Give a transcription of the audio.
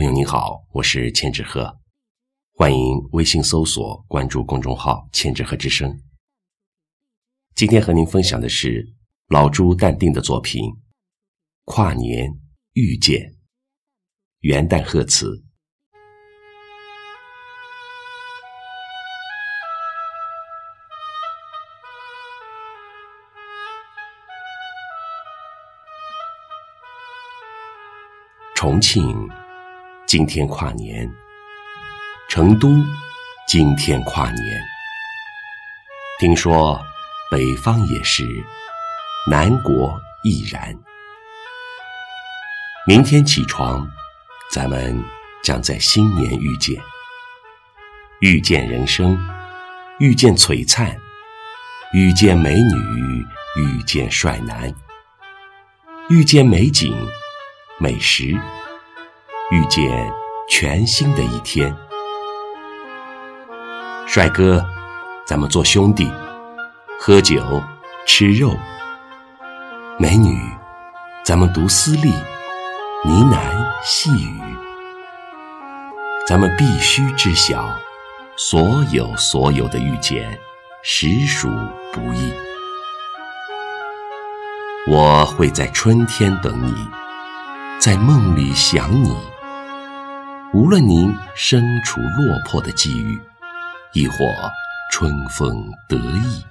朋友您好，我是千纸鹤，欢迎微信搜索关注公众号“千纸鹤之声”。今天和您分享的是老朱淡定的作品《跨年遇见》，元旦贺词。重庆。今天跨年，成都今天跨年。听说北方也是，南国亦然。明天起床，咱们将在新年遇见，遇见人生，遇见璀璨，遇见美女，遇见帅男，遇见美景、美食。遇见全新的一天，帅哥，咱们做兄弟，喝酒吃肉；美女，咱们读私立，呢喃细语。咱们必须知晓，所有所有的遇见，实属不易。我会在春天等你，在梦里想你。无论您身处落魄的际遇，亦或春风得意。